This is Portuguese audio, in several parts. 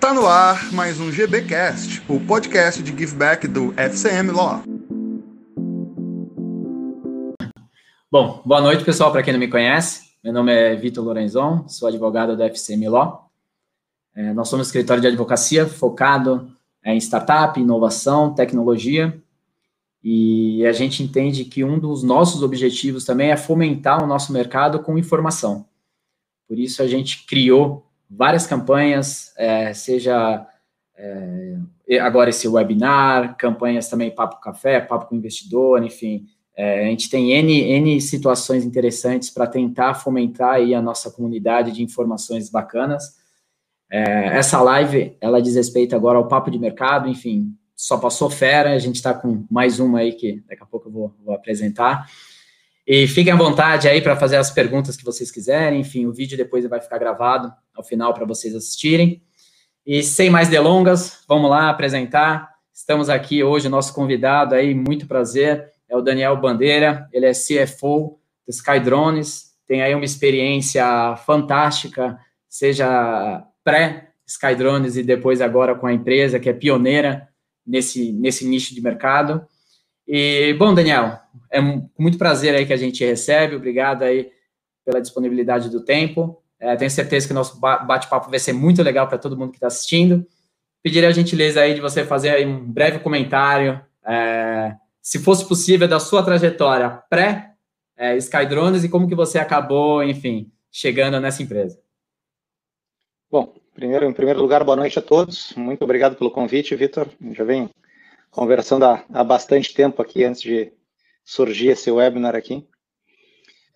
Tá no ar mais um GBcast, o podcast de giveback do FCM Law. Bom, boa noite, pessoal, para quem não me conhece. Meu nome é Vitor Lorenzon, sou advogado do FCM Law. É, nós somos um escritório de advocacia focado é, em startup, inovação, tecnologia. E a gente entende que um dos nossos objetivos também é fomentar o nosso mercado com informação. Por isso a gente criou várias campanhas, é, seja é, agora esse webinar, campanhas também Papo Café, Papo com Investidor, enfim. É, a gente tem N, N situações interessantes para tentar fomentar aí a nossa comunidade de informações bacanas. É, essa live, ela diz respeito agora ao papo de mercado, enfim, só passou fera, a gente está com mais uma aí que daqui a pouco eu vou, vou apresentar. E fiquem à vontade aí para fazer as perguntas que vocês quiserem. Enfim, o vídeo depois vai ficar gravado ao final para vocês assistirem. E sem mais delongas, vamos lá apresentar. Estamos aqui hoje, nosso convidado aí, muito prazer, é o Daniel Bandeira, ele é CFO do Sky Drones, tem aí uma experiência fantástica, seja pré-Sky Drones e depois agora com a empresa que é pioneira nesse, nesse nicho de mercado. E, bom, Daniel, é com muito prazer aí que a gente recebe, obrigado aí pela disponibilidade do tempo. É, tenho certeza que o nosso bate-papo vai ser muito legal para todo mundo que está assistindo. Pediria a gentileza aí de você fazer aí um breve comentário, é, se fosse possível, da sua trajetória pré é, Skydrones e como que você acabou, enfim, chegando nessa empresa. Bom, primeiro, em primeiro lugar, boa noite a todos. Muito obrigado pelo convite, Vitor. Já vem conversando há, há bastante tempo aqui antes de surgir esse webinar aqui.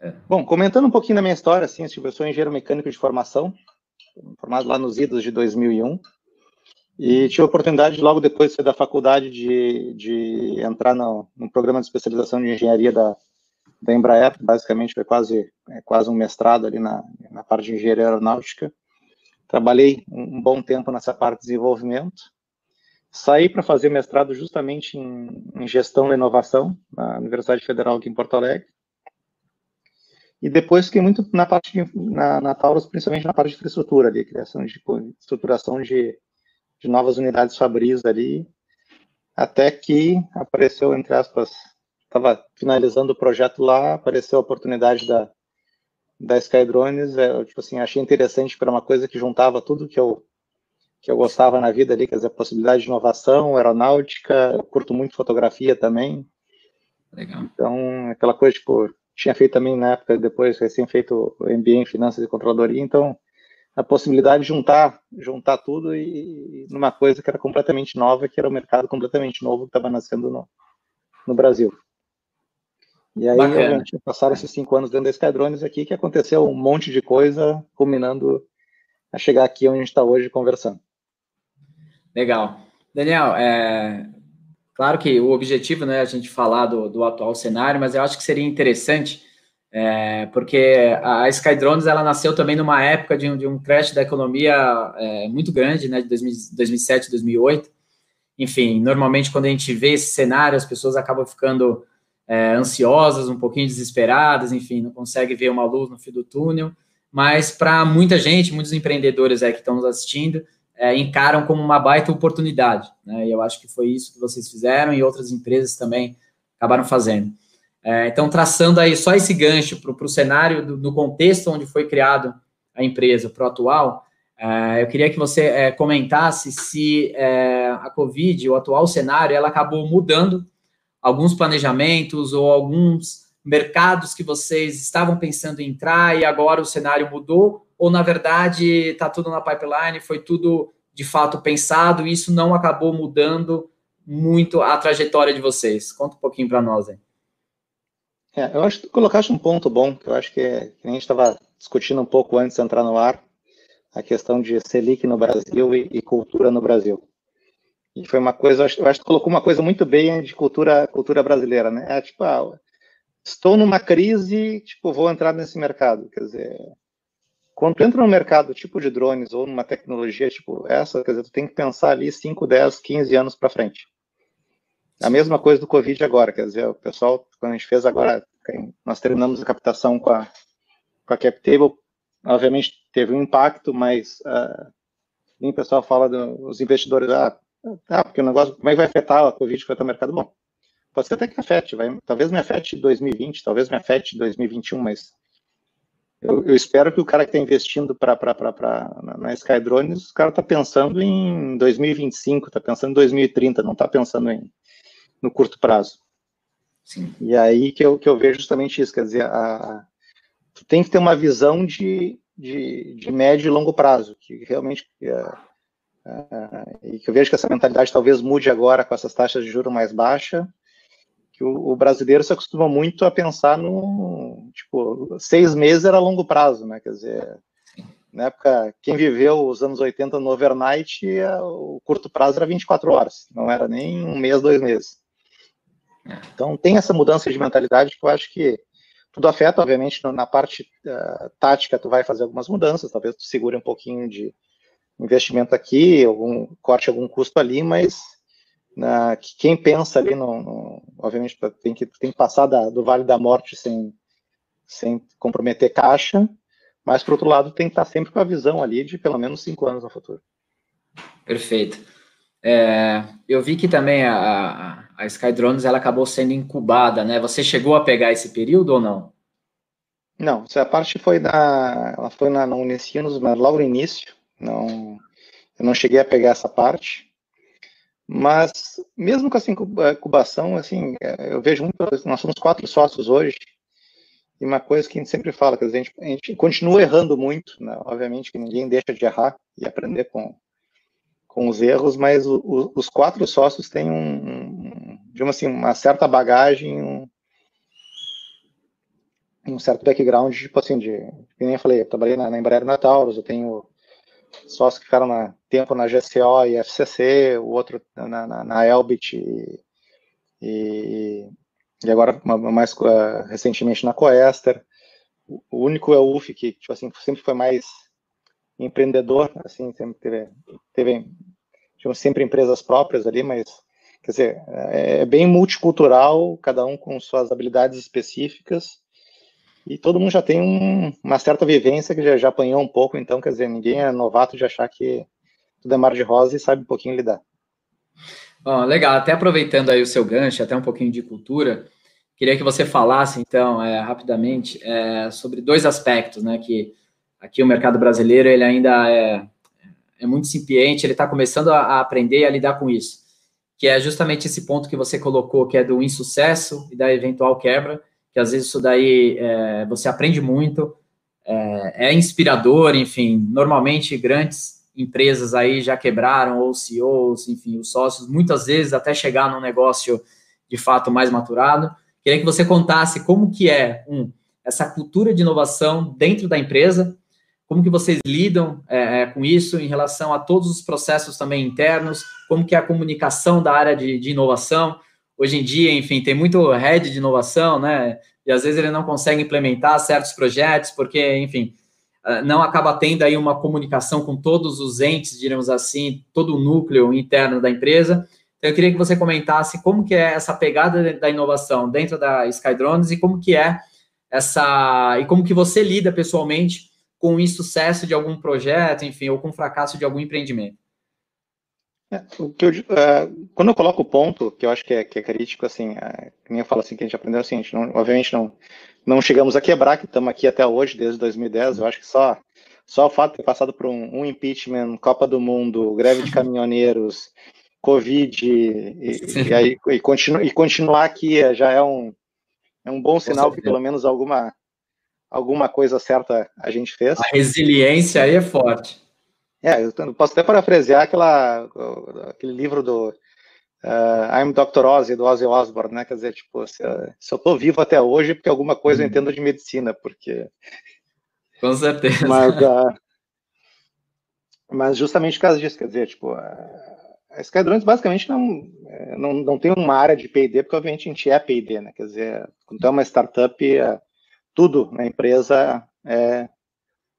É. Bom, comentando um pouquinho da minha história, assim, eu sou engenheiro mecânico de formação, formado lá nos idos de 2001, e tive a oportunidade, logo depois da faculdade, de, de entrar no, no programa de especialização de engenharia da, da Embraer, basicamente foi quase, é, quase um mestrado ali na, na parte de engenharia aeronáutica. Trabalhei um, um bom tempo nessa parte de desenvolvimento, Saí para fazer mestrado justamente em, em, gestão da inovação na Universidade Federal aqui em Porto Alegre. E depois fiquei muito na parte de, na, na Taurus, principalmente na parte de infraestrutura ali, criação de estruturação de, de novas unidades fabris ali, até que apareceu, entre aspas, estava finalizando o projeto lá, apareceu a oportunidade da, da Skydrones, eu, tipo assim, achei interessante para uma coisa que juntava tudo que eu que eu gostava na vida ali, quer dizer, a possibilidade de inovação, aeronáutica, eu curto muito fotografia também. Legal. Então, aquela coisa, tipo, tinha feito também na época, depois, recém feito o MBA em Finanças e Controladoria, então, a possibilidade de juntar, juntar tudo e, e numa coisa que era completamente nova, que era um mercado completamente novo que estava nascendo no, no Brasil. E aí, Bacana. passaram esses cinco anos dentro da Skydrones aqui, que aconteceu um monte de coisa, culminando a chegar aqui onde a gente está hoje conversando. Legal. Daniel, é, claro que o objetivo não é a gente falar do, do atual cenário, mas eu acho que seria interessante, é, porque a Skydrones ela nasceu também numa época de um, de um crash da economia é, muito grande, né, de 2000, 2007, 2008. Enfim, normalmente quando a gente vê esse cenário, as pessoas acabam ficando é, ansiosas, um pouquinho desesperadas, enfim, não consegue ver uma luz no fim do túnel. Mas para muita gente, muitos empreendedores aí que estão nos assistindo, é, encaram como uma baita oportunidade. Né? E eu acho que foi isso que vocês fizeram e outras empresas também acabaram fazendo. É, então, traçando aí só esse gancho para o cenário do, contexto onde foi criado a empresa, para o atual, é, eu queria que você é, comentasse se é, a Covid, o atual cenário, ela acabou mudando alguns planejamentos ou alguns mercados que vocês estavam pensando em entrar e agora o cenário mudou ou na verdade está tudo na pipeline, foi tudo de fato pensado e isso não acabou mudando muito a trajetória de vocês? Conta um pouquinho para nós aí. É, eu acho que tu colocaste um ponto bom, que eu acho que, é, que a gente estava discutindo um pouco antes de entrar no ar, a questão de Selic no Brasil e, e cultura no Brasil. E foi uma coisa, eu acho, eu acho que colocou uma coisa muito bem de cultura, cultura brasileira, né? É, tipo, ah, estou numa crise, tipo, vou entrar nesse mercado. Quer dizer, quando tu entra no mercado tipo de drones ou numa tecnologia tipo essa, quer dizer, tu tem que pensar ali 5, 10, 15 anos para frente. A mesma coisa do Covid agora, quer dizer, o pessoal, quando a gente fez agora, nós terminamos a captação com a, com a CapTable, obviamente teve um impacto, mas uh, o pessoal fala dos investidores, ah, tá, porque o negócio, como é que vai afetar a Covid, vai afetar o mercado? Bom, pode ser até que afete, vai, talvez me afete 2020, talvez me afete 2021, mas eu, eu espero que o cara que está investindo pra, pra, pra, pra, na Skydrones, o cara está pensando em 2025, está pensando em 2030, não está pensando em, no curto prazo. Sim. E aí que eu, que eu vejo justamente isso, quer dizer, a, tu tem que ter uma visão de, de, de médio e longo prazo, que realmente é, é, e que eu vejo que essa mentalidade talvez mude agora com essas taxas de juros mais baixas, que o, o, brasileiro se acostuma muito a pensar no, tipo, seis meses era longo prazo, né, quer dizer, na época, quem viveu os anos 80 no overnight, o curto prazo era 24 horas, não era nem um mês, dois meses. É. Então, tem essa mudança de mentalidade que eu acho que tudo afeta, obviamente, na parte uh, tática, tu vai fazer algumas mudanças, talvez tu segure um pouquinho de investimento aqui, algum corte algum custo ali, mas uh, quem pensa ali, no, no, obviamente, tem que, tem que passar da, do Vale da Morte sem, sem comprometer caixa, mas, por outro lado, tem que estar sempre com a visão ali de pelo menos cinco anos no futuro. Perfeito. É, eu vi que também a, a a Skydrones ela acabou sendo incubada, né? Você chegou a pegar esse período ou não? Não, essa parte foi na, ela foi na, na Unicinos, mas logo no início. Não, eu não cheguei a pegar essa parte. Mas mesmo com essa incubação, assim, eu vejo muito. Nós somos quatro sócios hoje. E uma coisa que a gente sempre fala, que a gente, a gente continua errando muito, né? obviamente que ninguém deixa de errar e aprender com, com os erros, mas o, o, os quatro sócios têm um, digamos assim, uma certa bagagem, um, um certo background, tipo assim, de, nem eu falei, eu trabalhei na, na Embraer na Taurus, eu tenho sócios que ficaram na, tempo na GCO e FCC, o outro na, na, na Elbit e, e, e agora mais uh, recentemente na Coester. O único é o UF que, tipo assim, sempre foi mais empreendedor, assim, sempre teve, teve tivemos sempre empresas próprias ali, mas quer dizer, é, é bem multicultural, cada um com suas habilidades específicas, e todo mundo já tem um, uma certa vivência que já, já apanhou um pouco, então, quer dizer, ninguém é novato de achar que tudo é mar de rosa e sabe um pouquinho lidar. Bom, legal, até aproveitando aí o seu gancho, até um pouquinho de cultura, queria que você falasse, então, é, rapidamente, é, sobre dois aspectos, né, que aqui o mercado brasileiro ele ainda é, é muito incipiente, ele está começando a, a, aprender a lidar com isso, que é justamente esse ponto que você colocou, que é do insucesso e da eventual quebra, que às vezes isso daí é, você aprende muito, é, é, inspirador, enfim, normalmente grandes empresas aí já quebraram, ou CEOs, enfim, os sócios, muitas vezes até chegar num negócio de fato mais maturado. Queria que você contasse como que é, um, essa cultura de inovação dentro da empresa, como que vocês lidam é, é, com isso em relação a todos os processos também internos? Como que é a comunicação da área de, de inovação? Hoje em dia, enfim, tem muito head de inovação, né? E às vezes ele não consegue implementar certos projetos porque, enfim, ah, não acaba tendo aí uma comunicação com todos os entes, diremos assim, todo o núcleo interno da empresa. Então, eu queria que você comentasse como que é essa pegada da inovação dentro da Skydrones e como que é essa e como que você lida pessoalmente com o insucesso de algum projeto, enfim, ou com o fracasso de algum empreendimento? É, eu, uh, quando eu coloco o ponto, que eu acho que é, que é crítico, assim, uh, nem eu falo assim, que a gente aprendeu assim, a gente não, obviamente não, não chegamos a quebrar, que estamos aqui até hoje, desde 2010, eu acho que só, só o fato de ter passado por um, um impeachment, Copa do Mundo, greve de caminhoneiros, Covid, e, e, aí, e, continu, e continuar aqui já é um, é um bom sinal que pelo menos alguma, alguma coisa certa a gente fez. A resiliência aí é forte. É, eu posso até parafrasear aquela, aquele livro do uh, I'm Dr. Ozzy, do Ozzy Osbourne, né? Quer dizer, tipo, se, se eu tô vivo até hoje, porque alguma coisa eu uhum. entendo de medicina, porque... Com certeza. Mas, uh, mas justamente por causa disso, quer dizer, tipo, a Skydrones basicamente não, é, não, não tem uma área de P&D, porque obviamente a gente é P&D, né? Quer dizer, quando é uma startup, tudo na empresa é,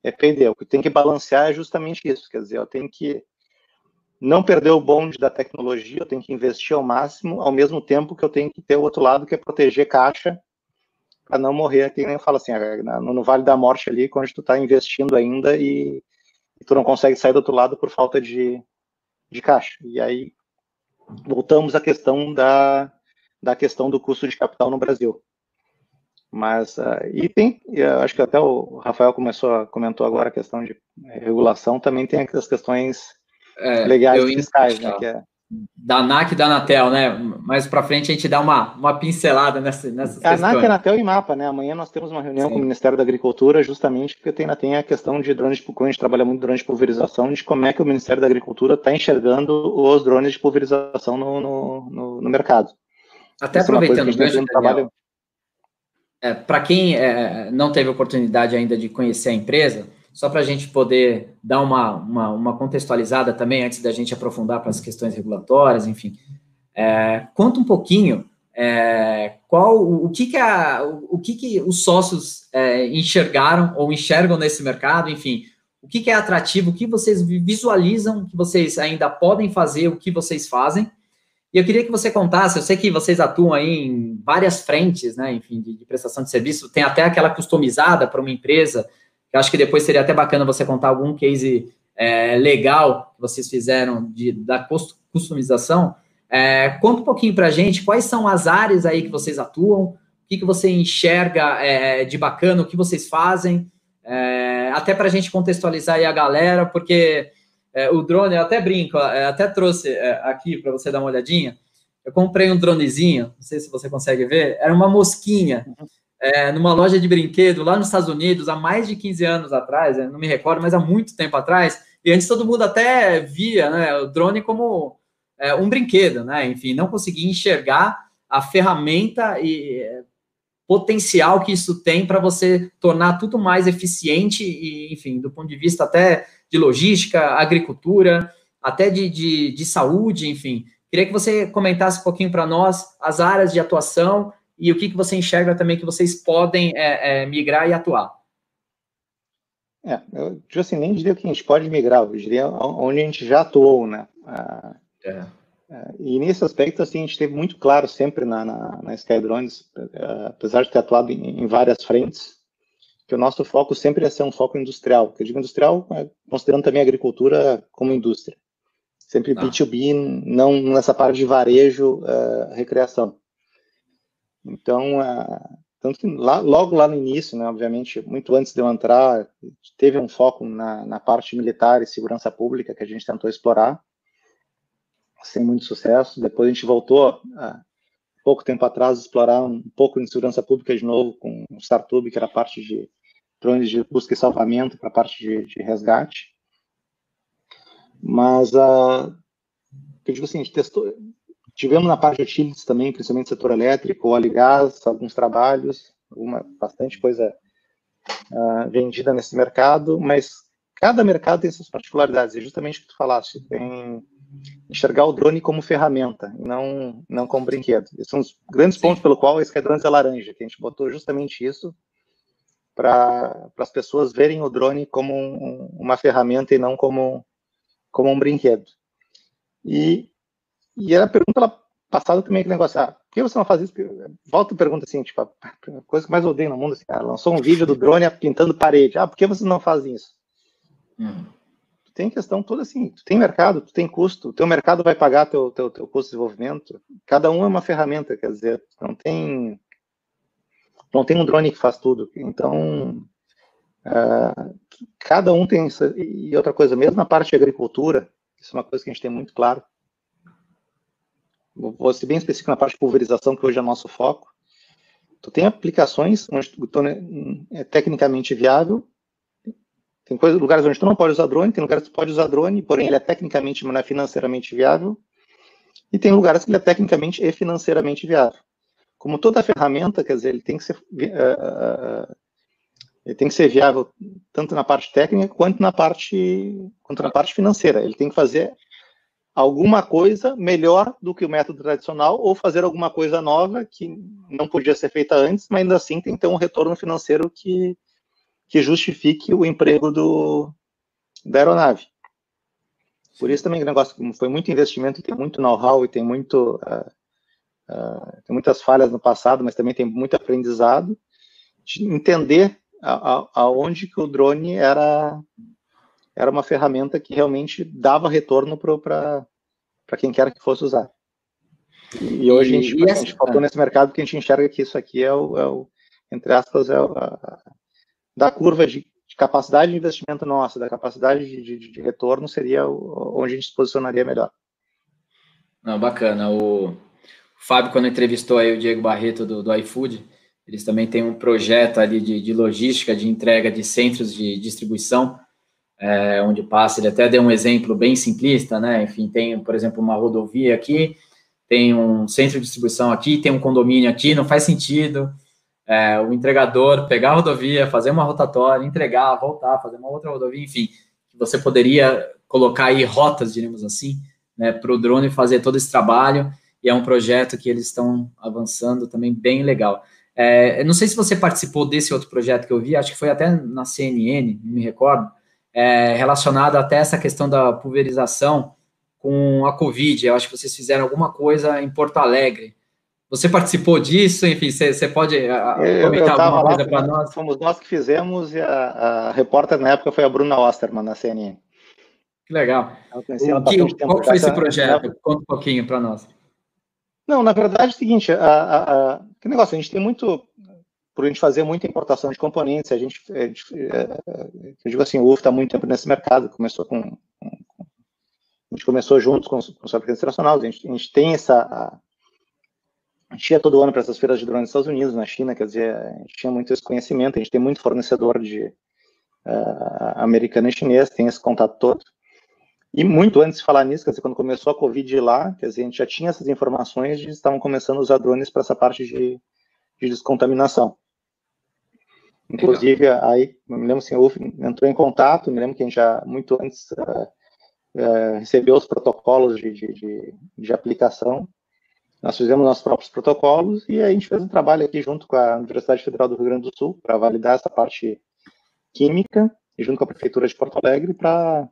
é perder. O que tem que balancear é justamente isso, quer dizer, eu tenho que não perder o bonde da tecnologia, eu tenho que investir ao máximo, ao mesmo tempo que eu tenho que ter o outro lado, que é proteger caixa, para não morrer, que nem eu falo assim, no, no Vale da Morte ali, quando tu está investindo ainda e, e tu não consegue sair do outro lado por falta de, de caixa. E aí voltamos à questão da, da questão do custo de capital no Brasil. Mas, uh, e tem, acho que até o Rafael começou, comentou agora a questão de regulação, também tem as questões é, legais fiscais, né, que é, da ANAC e da Anatel, né? Mais para frente a gente dá uma, uma pincelada nessa, nessas a questões. ANAC, Anatel e MAPA, né? Amanhã nós temos uma reunião Sim. com o Ministério da Agricultura, justamente porque tem, tem a questão de drones de quando a gente trabalha muito drones de pulverização, de como é que o Ministério da Agricultura está enxergando os drones de pulverização no, no, no, no mercado. Até Isso é aproveitando o gancho, trabalho... é, para quem é, não teve oportunidade ainda de conhecer a empresa, só para a gente poder dar uma, uma, uma, contextualizada também, antes da gente aprofundar para as questões regulatórias, enfim. É, conta um pouquinho é, qual o, o, que, que, a, o, o que, que os sócios é, enxergaram ou enxergam nesse mercado, enfim, o que, que é atrativo, o que vocês visualizam que vocês ainda podem fazer, o que vocês fazem. E eu queria que você contasse, eu sei que vocês atuam aí em várias frentes, né, enfim, de, de prestação de serviço, tem até aquela customizada para uma empresa, eu acho que depois seria até bacana você contar algum case é, legal que vocês fizeram de, da customização. É, conta um pouquinho para a gente quais são as áreas aí que vocês atuam, o que, que você enxerga é, de bacana, o que vocês fazem, é, até para a gente contextualizar aí a galera, porque é, o drone, eu até brinco, é, até trouxe aqui para você dar uma olhadinha. Eu comprei um dronezinho, não sei se você consegue ver, era uma mosquinha. É, numa loja de brinquedo lá nos Estados Unidos há mais de 15 anos atrás, não me recordo, mas há muito tempo atrás, e antes todo mundo até via né, o drone como é, um brinquedo, né? Enfim, não conseguia enxergar a ferramenta e é, potencial que isso tem para você tornar tudo mais eficiente e, enfim, do ponto de vista até de logística, agricultura, até de, de, de saúde, enfim. Queria que você comentasse um pouquinho para nós as áreas de atuação e o que, que você enxerga também que vocês podem é, é, migrar e atuar? É, eu tipo assim, nem diria que a gente pode migrar, eu diria onde a gente já atuou, né? Ah, é. É, e nesse aspecto, assim, a gente teve muito claro sempre na, na, na Skydrones, é, apesar de ter atuado em, em, várias frentes, que o nosso foco sempre ia ser um foco industrial. Que eu digo industrial, é, considerando também a agricultura como indústria. Sempre ah. B2B, não nessa parte de varejo, uh, recreação. Então, uh, tanto que lá, logo lá no início, né, obviamente, muito antes de eu entrar, teve um foco na, na parte militar e segurança pública que a gente tentou explorar, sem muito sucesso. Depois a gente voltou, uh, pouco tempo atrás, explorar um pouco em segurança pública de novo com o Startup, que era parte de drones de busca e salvamento para a parte de, de, resgate. Mas, uh, eu digo assim, a gente testou, Tivemos na parte de utilities também, principalmente setor elétrico, óleo e gás, alguns trabalhos, alguma, bastante coisa uh, vendida nesse mercado, mas cada mercado tem suas particularidades, e justamente o que tu falaste, tem enxergar o drone como ferramenta, não, não como brinquedo. Esses são os grandes pontos pelo qual esse Skydrones é laranja, que a gente botou justamente isso para as pessoas verem o drone como um, uma ferramenta e não como, como um brinquedo. E e a pergunta passada também aquele negócio, ah, por que você não faz isso? Volta e pergunta assim, tipo, a coisa que mais odeio no mundo, assim, cara, lançou um vídeo do drone pintando parede. Ah, por que você não faz isso? Hum. Tu tem questão toda assim, tu tem mercado, tu tem custo, o teu mercado vai pagar teu, teu, teu custo de desenvolvimento. Cada um é uma ferramenta, quer dizer, não tem não tem um drone que faz tudo. Então, uh, cada um tem isso. E outra coisa, mesmo na parte de agricultura, isso é uma coisa que a gente tem muito claro, vou ser bem específico na parte de pulverização, que hoje é nosso foco. Tu tem aplicações onde tu é tecnicamente viável, tem coisas, lugares onde tu não pode usar drone, tem lugares que tu pode usar drone, porém ele é tecnicamente, mas não é financeiramente viável, e tem lugares que ele é tecnicamente e financeiramente viável. Como toda ferramenta, quer dizer, ele tem que ser, uh, ele tem que ser viável tanto na parte técnica quanto na parte, quanto na parte financeira. Ele tem que fazer alguma coisa melhor do que o método tradicional ou fazer alguma coisa nova que não podia ser feita antes, mas ainda assim tem que ter um retorno financeiro que, que justifique o emprego do, da aeronave. Por isso também o negócio foi muito investimento, tem muito know-how e tem muito uh, uh, tem muitas falhas no passado, mas também tem muito aprendizado de entender aonde que o drone era era uma ferramenta que realmente dava retorno para quem quer que fosse usar. E, e hoje a gente, e, a gente focou nesse mercado porque a gente enxerga que isso aqui é o, é o entre aspas, é o, a, da curva de, de, capacidade de investimento nossa, da capacidade de, de, de retorno, seria onde a gente se posicionaria melhor. Não, bacana. O, o Fábio, quando entrevistou aí o Diego Barreto do, do iFood, eles também têm um projeto ali de, de logística, de entrega de centros de distribuição, é, onde passa, ele até deu um exemplo bem simplista, né? Enfim, tem, por exemplo, uma rodovia aqui, tem um centro de distribuição aqui, tem um condomínio aqui, não faz sentido é, o entregador pegar a rodovia, fazer uma rotatória, entregar, voltar, fazer uma outra rodovia, enfim, você poderia colocar aí rotas, diríamos assim, né, para o drone fazer todo esse trabalho, e é um projeto que eles estão avançando também bem legal. É, não sei se você participou desse outro projeto que eu vi, acho que foi até na CNN, não me recordo, é, relacionado até essa questão da pulverização com a Covid. Eu acho que vocês fizeram alguma coisa em Porto Alegre. Você participou disso? Enfim, você, pode eu, comentar eu alguma coisa para nós? Fomos nós que fizemos e a, a, repórter na época foi a Bruna Osterman, na CNN. Que legal. O que, qual foi esse projeto? Conta um pouquinho para nós. Não, na verdade é o seguinte, a, a, que negócio, a gente tem muito, por a gente fazer muita importação de componentes, a gente, a gente é, eu digo assim, o UF está muito tempo nesse mercado, começou com, com, a gente começou juntos com, com os fabricantes internacionais, a gente, a gente tem essa, a, gente ia todo ano para essas feiras de drones nos Estados Unidos, na China, quer dizer, a gente tinha muito esse conhecimento, a gente tem muito fornecedor de uh, americano e chinês, tem esse contato todo, e muito antes de falar nisso, quer dizer, quando começou a Covid lá, quer dizer, a gente já tinha essas informações de estavam começando a usar drones para essa parte de, de descontaminação. Inclusive, Legal. aí, me lembro assim, o entrou em contato, me lembro que a gente já, muito antes, uh, uh, recebeu os protocolos de, de, de, de, aplicação. Nós fizemos nossos próprios protocolos e a gente fez um trabalho aqui junto com a Universidade Federal do Rio Grande do Sul para validar essa parte química e junto com a Prefeitura de Porto Alegre para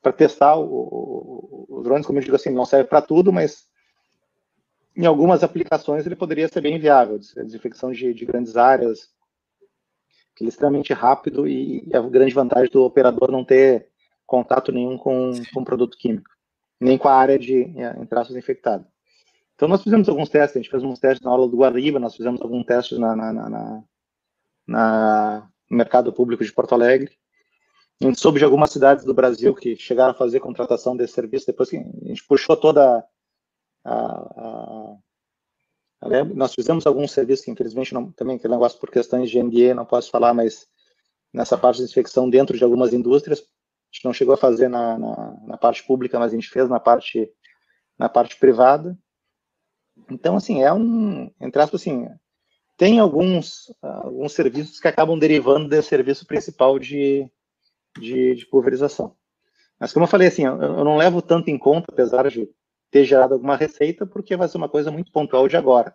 para testar o, o, os drones, como eu digo assim, não serve para tudo, mas em algumas aplicações ele poderia ser bem viável, desinfecção de, de grandes áreas, ele é extremamente rápido e, e a grande vantagem do operador não ter contato nenhum com, com produto químico, nem com a área de, entre aspas, infectada. Então nós fizemos alguns testes, a gente fez uns testes na aula do Guariba, nós fizemos alguns testes na, na, na, na, no mercado público de Porto Alegre, a gente soube de algumas cidades do Brasil que chegaram a fazer contratação desse serviço, depois que a gente puxou toda a, a, a nós fizemos alguns serviços que infelizmente não, também aquele negócio por questões de NDA não posso falar, mas nessa parte de infecção dentro de algumas indústrias, a gente não chegou a fazer na, na, na, parte pública, mas a gente fez na parte na parte privada. Então, assim, é um, entre aspas, assim, tem alguns, alguns serviços que acabam derivando desse serviço principal de, de, de pulverização. Mas como eu falei assim, eu, eu não levo tanto em conta, apesar de ter gerado alguma receita, porque vai ser uma coisa muito pontual de agora.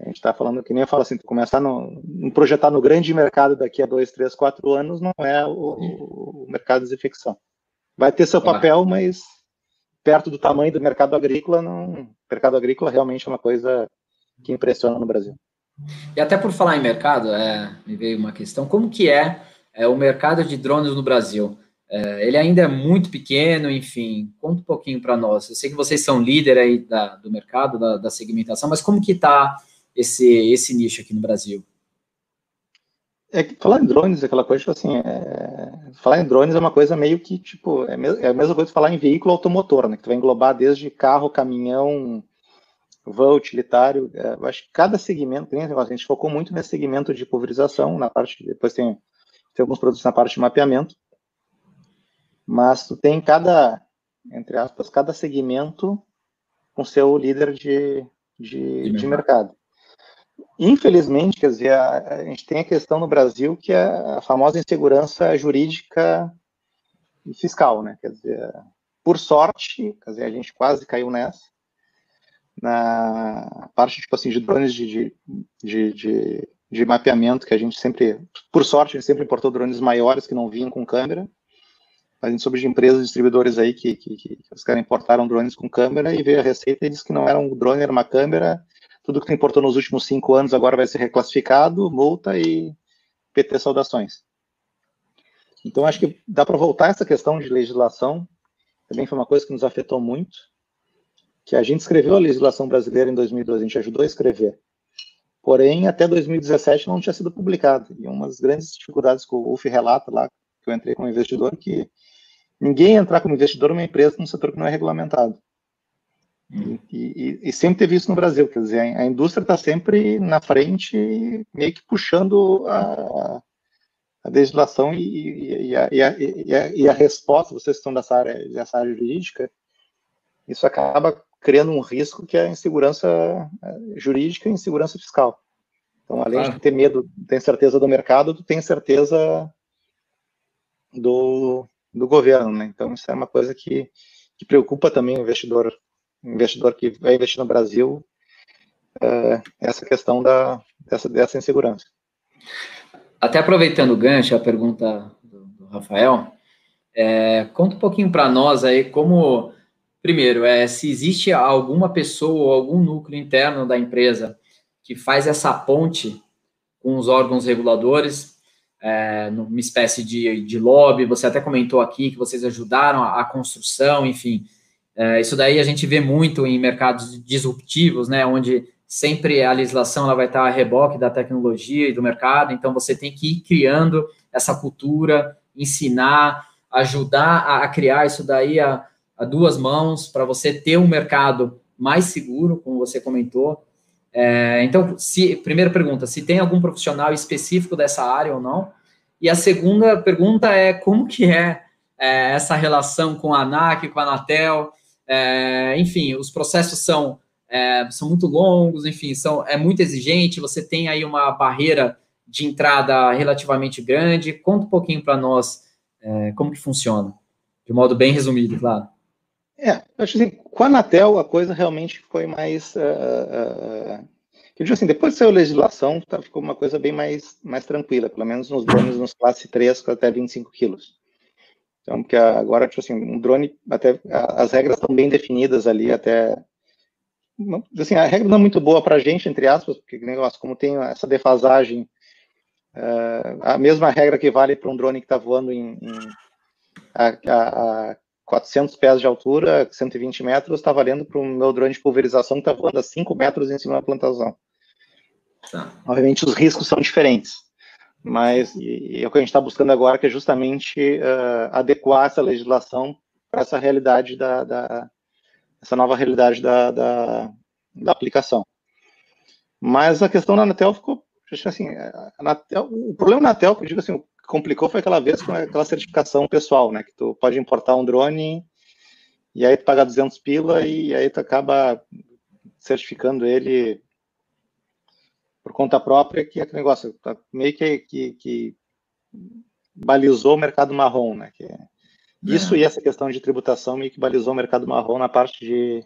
A gente está falando que nem eu falo assim, começar no, projetar no grande mercado daqui a dois, três, quatro anos não é o, o mercado de infecção. Vai ter seu papel, mas perto do tamanho do mercado agrícola, não, mercado agrícola realmente é uma coisa que impressiona no Brasil. E até por falar em mercado, é, me veio uma questão, como que é é, o mercado de drones no Brasil. É, ele ainda é muito pequeno, enfim, conta um pouquinho para nós. Eu sei que vocês são líder aí da, do mercado, da, da segmentação, mas como que está esse, esse nicho aqui no Brasil? É que falar em drones, aquela coisa, tipo assim, é... falar em drones é uma coisa meio que, tipo, é, é a mesma coisa que falar em veículo automotor, né, que tu vai englobar desde carro, caminhão, van utilitário, é, acho que cada segmento, a gente focou muito nesse segmento de pulverização, na parte, depois tem tem alguns produtos na parte de mapeamento, mas tu tem cada, entre aspas, cada segmento com seu líder de, de, de mercado. Infelizmente, quer dizer, a, a, gente tem a questão no Brasil que é a famosa insegurança jurídica e fiscal, né? Quer dizer, por sorte, quer dizer, a gente quase caiu nessa, na parte, tipo assim, de drones de, de, de, de mapeamento que a gente sempre, por sorte, a gente sempre importou drones maiores que não vinham com câmera. A gente soube de empresas, distribuidores aí que, que, que os caras importaram drones com câmera e veio a receita e disse que não era um drone, era uma câmera. Tudo que tu importou nos últimos cinco anos agora vai ser reclassificado, multa e PT saudações. Então, acho que dá para voltar essa questão de legislação, também foi uma coisa que nos afetou muito, que a gente escreveu a legislação brasileira em 2012, a gente ajudou a escrever. Porém, até 2017 não tinha sido publicado. E uma das grandes dificuldades que o UF relata lá, que eu entrei como investidor, que ninguém entrar como investidor numa empresa num setor que não é regulamentado. E, e, e, sempre teve isso no Brasil, quer dizer, a, indústria está sempre na frente, meio que puxando a, a legislação e, e, a, e, a, resposta, vocês estão dessa área, dessa área jurídica, isso acaba criando um risco que é a insegurança eh, jurídica e insegurança fiscal. Então, além de ter medo, ter certeza do mercado, tu tem certeza do, do governo, né? Então, isso é uma coisa que, que preocupa também o investidor investidor que vai investir no Brasil, é, essa questão da, dessa, dessa insegurança. Até aproveitando o gancho, a pergunta do, do Rafael, é, conta um pouquinho para nós aí como, primeiro, é, se existe alguma pessoa ou algum núcleo interno da empresa que faz essa ponte com os órgãos reguladores, é, numa espécie de, de lobby, você até comentou aqui que vocês ajudaram a, a construção, enfim, é, isso daí a gente vê muito em mercados disruptivos, né, onde sempre a legislação ela vai estar a reboque da tecnologia e do mercado, então você tem que ir criando essa cultura, ensinar, ajudar a, a criar isso daí a, a duas mãos para você ter um mercado mais seguro, como você comentou. É, então, se, primeira pergunta, se tem algum profissional específico dessa área ou não? E a segunda pergunta é como que é, é essa relação com a ANAC, com a Anatel, é, enfim, os processos são, é, são muito longos, enfim, são, é muito exigente, você tem aí uma barreira de entrada relativamente grande. Conta um pouquinho para nós é, como que funciona, de modo bem resumido, claro. É, acho assim, com a Anatel a coisa realmente foi mais. Uh, uh, eu digo assim, depois de saiu a legislação, tá, ficou uma coisa bem mais, mais tranquila, pelo menos nos drones nos classe 3 até 25 quilos. Então, porque agora, tipo assim, um drone, até as regras estão bem definidas ali, até. Assim, a regra não é muito boa para a gente, entre aspas, porque negócio, como tem essa defasagem, uh, a mesma regra que vale para um drone que está voando em, em a, a, a 400 pés de altura, 120 metros, está valendo para o meu drone de pulverização que está voando a 5 metros em cima da plantação. Tá. Obviamente, os riscos são diferentes mas e, e é o que a gente está buscando agora, que é justamente uh, adequar essa legislação para essa realidade da, da, essa nova realidade da, da, da, aplicação. Mas a questão da Anatel ficou, assim, Anatel, o problema da Anatel, que eu digo assim, complicou foi aquela vez com aquela certificação pessoal, né, que tu pode importar um drone e aí tu paga 200 pila e aí tu acaba certificando ele por conta própria, que é aquele negócio, tá meio que, que, que, balizou o mercado marrom, né? Que é, isso é. e essa questão de tributação meio que balizou o mercado marrom na parte de,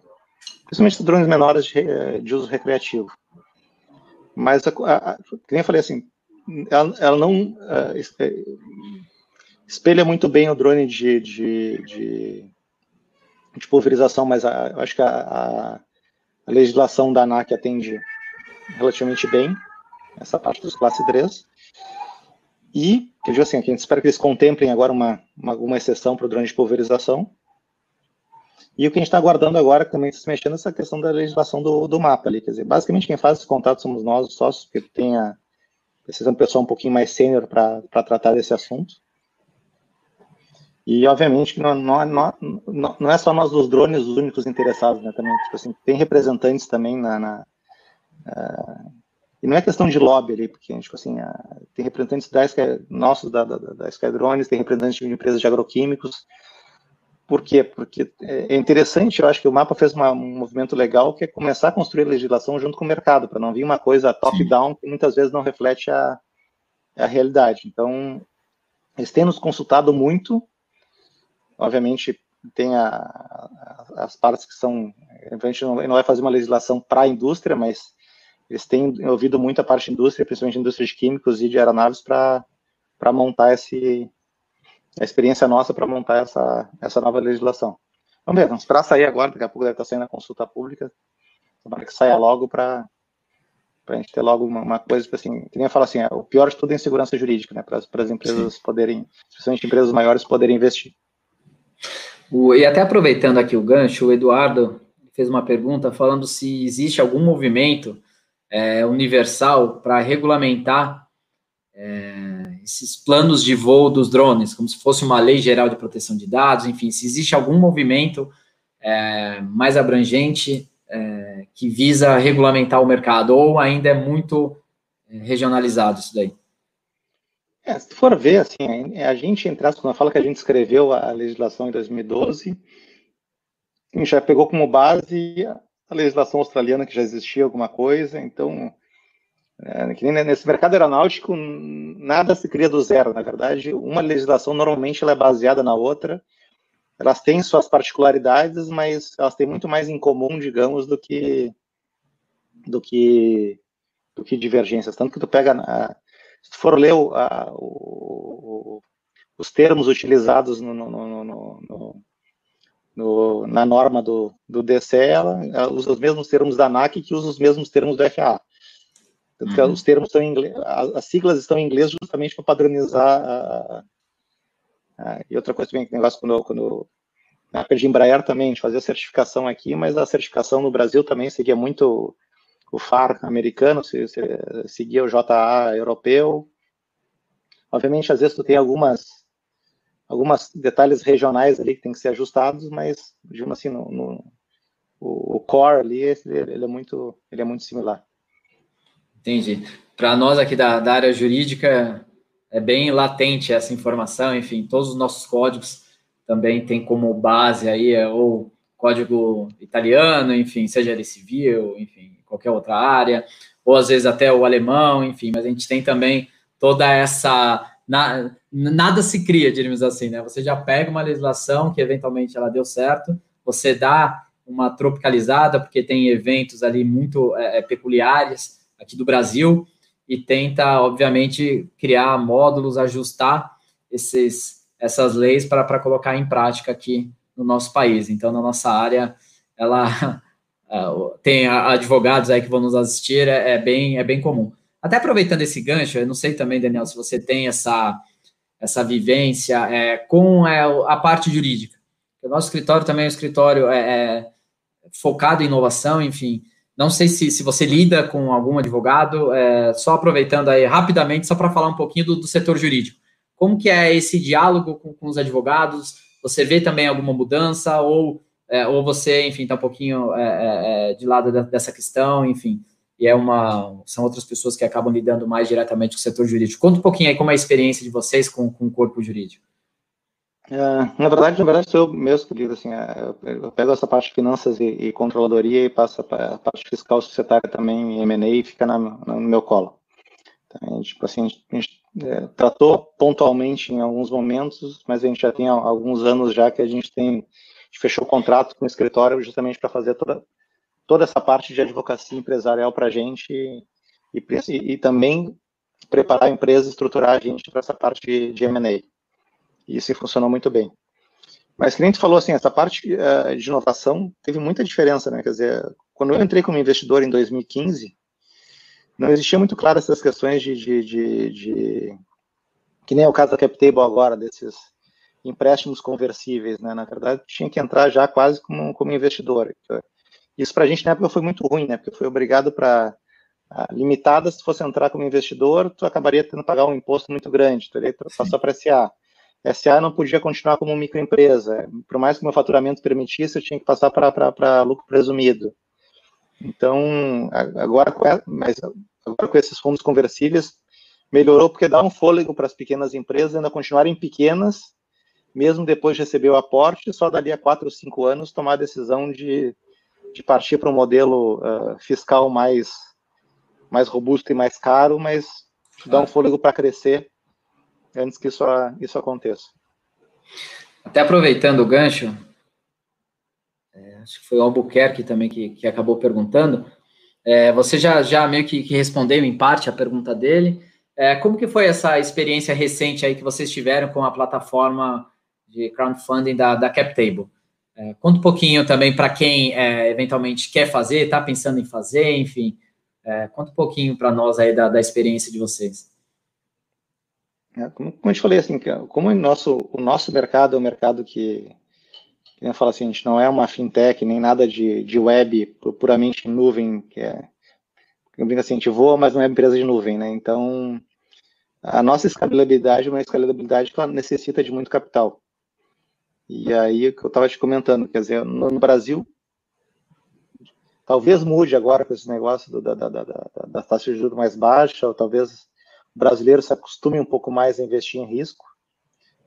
principalmente drones menores de, de uso recreativo. Mas, a, a, como eu falei assim, ela, ela não uh, espelha muito bem o drone de, de, de, de pulverização, mas a, acho que a, a legislação da ANAC atende relativamente bem, essa parte dos classe 3. E, que eu digo assim, a gente espera que eles contemplem agora uma, uma, uma exceção para o drone de pulverização. E o que a gente está aguardando agora, que também está se mexendo, é essa questão da legislação do, do mapa ali. Quer dizer, basicamente quem faz esse contato somos nós, os sócios, porque tem precisa de um pessoal um pouquinho mais sênior para tratar desse assunto. E, obviamente, não, não, não, não é só nós dos drones os únicos interessados, né? Também, tipo assim, tem representantes também na, na, Uh, e não é questão de lobby ali, porque, tipo assim, uh, tem representantes da Sky, nossos da, da, da Skydrones, tem representantes de empresas de agroquímicos. Por quê? Porque é interessante, eu acho que o mapa fez uma, um movimento legal, que é começar a construir legislação junto com o mercado, para não vir uma coisa top-down que muitas vezes não reflete a, a realidade. Então, eles têm nos consultado muito, obviamente tem a, a, as partes que são, a gente não, não vai fazer uma legislação para a indústria, mas eles têm ouvido muito a parte de indústria, principalmente indústria de químicos e de aeronaves, para montar esse, a experiência nossa para montar essa, essa nova legislação. Vamos ver, vamos esperar sair agora, daqui a pouco deve estar saindo a consulta pública, tomara que saia logo para para a gente ter logo uma, uma coisa, tipo assim, que nem eu falo assim, é, o pior de tudo é insegurança jurídica, né, para as empresas Sim. poderem, especialmente empresas maiores, poderem investir. O, e até aproveitando aqui o gancho, o Eduardo fez uma pergunta falando se existe algum movimento é, universal para regulamentar é, esses planos de voo dos drones, como se fosse uma lei geral de proteção de dados, enfim, se existe algum movimento é, mais abrangente é, que visa regulamentar o mercado, ou ainda é muito é, regionalizado isso daí? É, se for ver, assim, a gente entrar, quando fala que a gente escreveu a legislação em 2012, a gente já pegou como base a legislação australiana que já existia alguma coisa, então, é, nesse mercado aeronáutico, nada se cria do zero, na verdade, uma legislação normalmente ela é baseada na outra, elas têm suas particularidades, mas elas têm muito mais em comum, digamos, do que do que do que divergências. Tanto que tu pega, se tu for ler o, a, o, os termos utilizados no, no, no, no, na norma do, do DCE, ela, ela, usa os mesmos termos da ANAC que usa os mesmos termos do FAA. Tanto que uhum. os termos estão em inglês, as siglas estão em inglês justamente para padronizar a, ah, e outra coisa também, negócio quando, quando na de Embraer também, a gente fazia certificação aqui, mas a certificação no Brasil também seguia muito o FAR americano, se, se, seguia o JA europeu. Obviamente, às vezes tu tem algumas algumas detalhes regionais ali que tem que ser ajustados, mas digamos assim, no, no o, o, core ali ele, ele, é muito ele é muito similar. Entendi. Para nós aqui da, da área jurídica, é bem latente essa informação, enfim, todos os nossos códigos também tem como base aí é, ou código italiano, enfim, seja ele civil, enfim, qualquer outra área, ou às vezes até o alemão, enfim, mas a gente tem também toda essa na, nada se cria, diríamos assim, né? Você já pega uma legislação que eventualmente ela deu certo, você dá uma tropicalizada, porque tem eventos ali muito é, é peculiares aqui do Brasil, e tenta, obviamente, criar módulos, ajustar esses, essas leis para colocar em prática aqui no nosso país. Então, na nossa área, ela é, tem advogados aí que vão nos assistir, é, é, bem, é bem comum. Até aproveitando esse gancho, eu não sei também, Daniel, se você tem essa, essa vivência é, com é, a parte jurídica. O nosso escritório também é um escritório é, é focado em inovação, enfim, não sei se, se você lida com algum advogado, é, só aproveitando aí rapidamente, só para falar um pouquinho do, do, setor jurídico. Como que é esse diálogo com, com os advogados? Você vê também alguma mudança ou, é, ou você, enfim, está um pouquinho de lado dessa questão, enfim, e é uma, são outras pessoas que acabam lidando mais diretamente com o setor jurídico. Conta um pouquinho aí como é a experiência de vocês com, com o corpo jurídico. Uh, na verdade, na verdade, sou eu mesmo que digo assim, uh, eu pego essa parte de finanças e, e controladoria e passo para a parte fiscal societária também, M&A, e fica na, no meu colo. Então, tipo assim, a gente, a gente é, tratou pontualmente em alguns momentos, mas a gente já tem alguns anos já que a gente tem, a gente fechou o contrato com o escritório justamente para fazer toda, toda essa parte de advocacia empresarial para a gente e, e, também preparar a empresa, estruturar a gente para essa parte de, de M&A isso funcionou muito bem. Mas que nem falou assim, essa parte uh, de inovação teve muita diferença, né? Quer dizer, quando eu entrei como investidor em 2015, não existia muito claro essas questões de, de, de, de que nem é o caso da CapTable agora, desses empréstimos conversíveis, né? Na verdade, tinha que entrar já quase como, como investidor. Isso para a gente na época foi muito ruim, né? Porque foi obrigado para limitada, se fosse entrar como investidor, tu acabaria tendo que pagar um imposto muito grande, tu passou para SA. SA não podia continuar como microempresa. Por mais que o meu faturamento permitisse, eu tinha que passar para lucro presumido. Então, agora, mas agora com esses fundos conversíveis, melhorou porque dá um fôlego para as pequenas empresas ainda continuarem pequenas, mesmo depois de receber o aporte, só dali a quatro ou cinco anos tomar a decisão de, de partir para um modelo uh, fiscal mais, mais robusto e mais caro, mas dá um fôlego para crescer antes que isso, isso aconteça. Até aproveitando o gancho, é, acho que foi o Albuquerque também que, que acabou perguntando, é, você já, já meio que, que, respondeu em parte a pergunta dele, é, como que foi essa experiência recente aí que vocês tiveram com a plataforma de crowdfunding da, da CapTable? É, conta um pouquinho também para quem é, eventualmente quer fazer, está pensando em fazer, enfim, É, conta um pouquinho para nós aí da, da experiência de vocês. É, como, como eu te falei, assim, como o nosso, o nosso mercado é um mercado que, que eu falo assim, a gente não é uma fintech, nem nada de, de web puramente em nuvem, que é, eu brinco assim, a gente voa, mas não é empresa de nuvem, né? Então, a nossa escalabilidade é uma escalabilidade que ela necessita de muito capital. E aí, que eu estava te comentando, quer dizer, no, no, Brasil, talvez mude agora com esse negócio do, da, da, da, da taxa de juros mais baixa, ou talvez o brasileiro se acostume um pouco mais a investir em risco,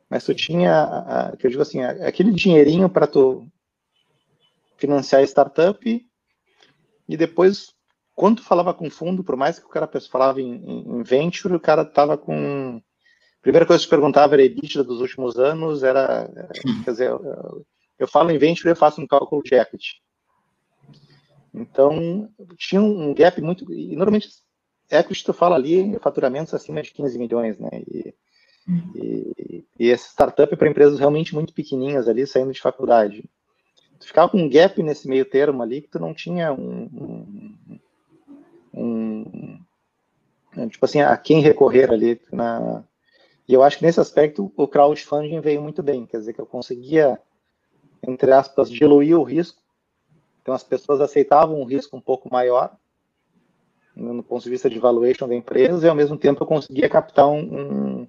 mas tu tinha, que eu digo assim, aquele dinheirinho para tu financiar a startup e depois, quando tu falava com fundo, por mais que o cara falava em, em venture, o cara estava com... Primeira coisa que eu perguntava era a EBITDA dos últimos anos, era, quer dizer, eu, eu falo em venture, eu faço um cálculo de equity. Então, tinha um gap muito. E normalmente equity tu fala ali faturamentos acima de 15 milhões, né? E, uhum. e, e essa startup é para empresas realmente muito pequenininhas ali, saindo de faculdade. Tu ficava com um gap nesse meio termo ali que tu não tinha um, um, um tipo assim, a quem recorrer ali na, e eu acho que nesse aspecto o crowdfunding veio muito bem, quer dizer que eu conseguia, entre aspas, diluir o risco. Então as pessoas aceitavam um risco um pouco maior no ponto de vista de valuation da empresa, e ao mesmo tempo eu conseguia captar um, um,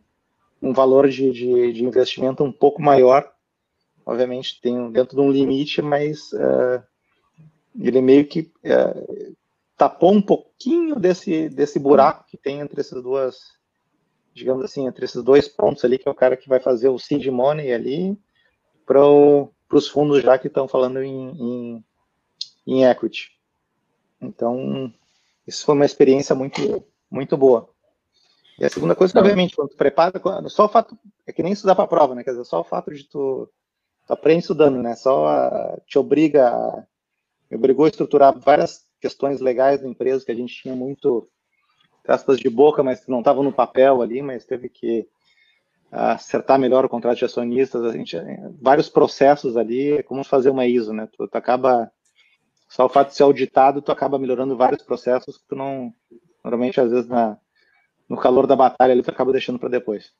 um valor de, de, de, investimento um pouco maior. Obviamente, tem dentro de um limite, mas uh, ele meio que uh, tapou um pouquinho desse, desse buraco que tem entre essas duas, digamos assim, entre esses dois pontos ali, que é o cara que vai fazer o seed money ali, para os fundos já que estão falando em, em, em equity. Então, isso foi uma experiência muito, muito boa. E a segunda coisa, que, obviamente, quando tu prepara, só o fato, é que nem estudar para a prova, né? Quer dizer, só o fato de tu, tu aprende estudando, né? Só a, te obriga, a, me obrigou a estruturar várias questões legais da empresa que a gente tinha muito, aspas de boca, mas não estavam no papel ali, mas teve que acertar melhor o contrato de acionistas, a gente, vários processos ali, é como fazer uma ISO, né? Tu, tu acaba só o fato de ser auditado, tu acaba melhorando vários processos que tu não, normalmente, às vezes, na, no calor da batalha ali, tu acaba deixando para depois.